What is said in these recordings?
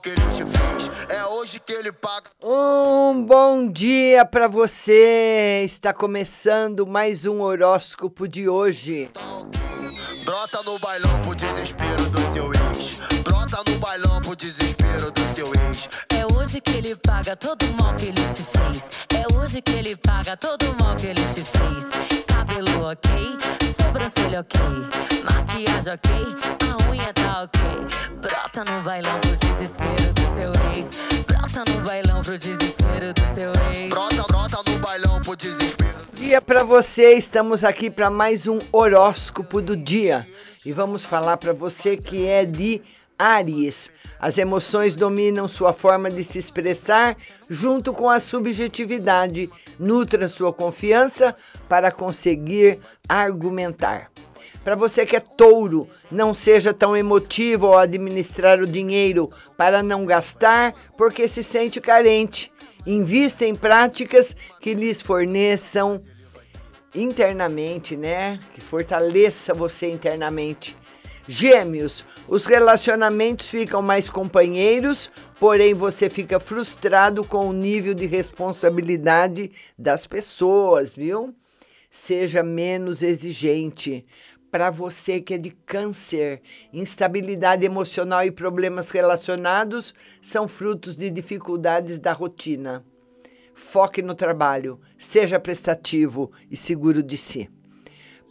Que ele te fez. É hoje que ele paga. Um bom dia para você. Está começando mais um horóscopo de hoje. Brota no bailão pro desespero do seu ex. Brota no bailão pro desespero do seu ex. É hoje que ele paga todo o mal que ele te fez. É hoje que ele paga todo o mal que ele te fez. Cabelo ok, sobrancelha ok, maquiagem ok, a unha tá ok. Brota no bailão pro desespero do seu ex. Brota no bailão pro desespero do seu ex. Brota, brota no bailão pro desespero. Dia para você. Estamos aqui para mais um horóscopo do dia. E vamos falar para você que é de Áries. As emoções dominam sua forma de se expressar junto com a subjetividade. Nutra sua confiança para conseguir argumentar. Para você que é touro, não seja tão emotivo ao administrar o dinheiro para não gastar porque se sente carente. Invista em práticas que lhes forneçam internamente, né? Que fortaleça você internamente. Gêmeos, os relacionamentos ficam mais companheiros, porém você fica frustrado com o nível de responsabilidade das pessoas, viu? Seja menos exigente. Para você que é de câncer, instabilidade emocional e problemas relacionados são frutos de dificuldades da rotina. Foque no trabalho, seja prestativo e seguro de si.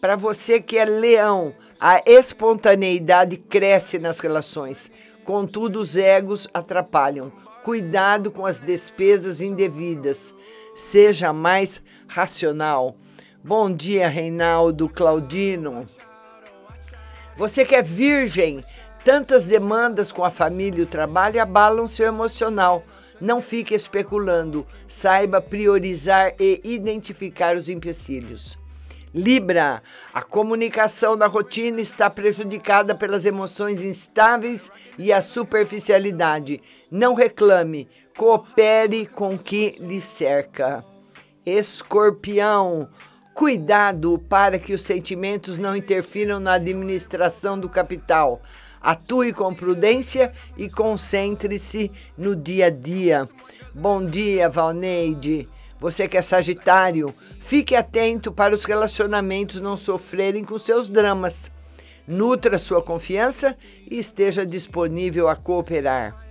Para você que é leão, a espontaneidade cresce nas relações, contudo, os egos atrapalham. Cuidado com as despesas indevidas, seja mais racional. Bom dia, Reinaldo Claudino. Você que é virgem, tantas demandas com a família e o trabalho abalam seu emocional. Não fique especulando, saiba priorizar e identificar os empecilhos. Libra, a comunicação da rotina está prejudicada pelas emoções instáveis e a superficialidade. Não reclame, coopere com o que lhe cerca. Escorpião, cuidado para que os sentimentos não interfiram na administração do capital. Atue com prudência e concentre-se no dia a dia. Bom dia, Valneide. Você que é Sagitário, fique atento para os relacionamentos não sofrerem com seus dramas. Nutra sua confiança e esteja disponível a cooperar.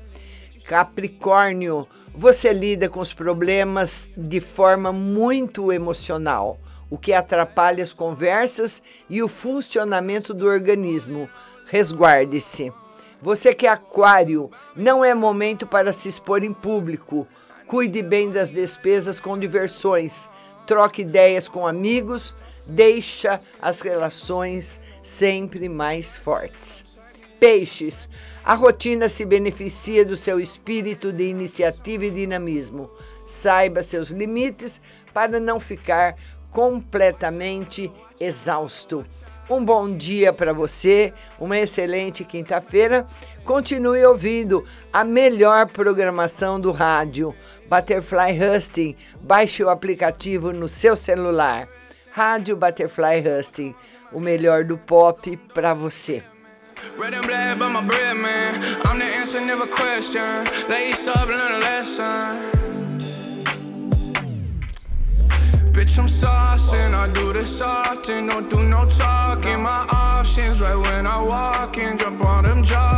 Capricórnio, você lida com os problemas de forma muito emocional, o que atrapalha as conversas e o funcionamento do organismo. Resguarde-se. Você que é aquário, não é momento para se expor em público. Cuide bem das despesas com diversões. Troque ideias com amigos. Deixa as relações sempre mais fortes. Peixes, a rotina se beneficia do seu espírito de iniciativa e dinamismo. Saiba seus limites para não ficar completamente exausto. Um bom dia para você, uma excelente quinta-feira. Continue ouvindo a melhor programação do rádio. Butterfly Husting, baixe o aplicativo no seu celular. Rádio Butterfly Husting, o melhor do pop pra você. Red and black, but my bread, man. I'm the answer, never question. Learn a lesson. Bitch, I'm saucing. I do this often. Don't do no talking. My options right when I walk in. Jump on them Jordans.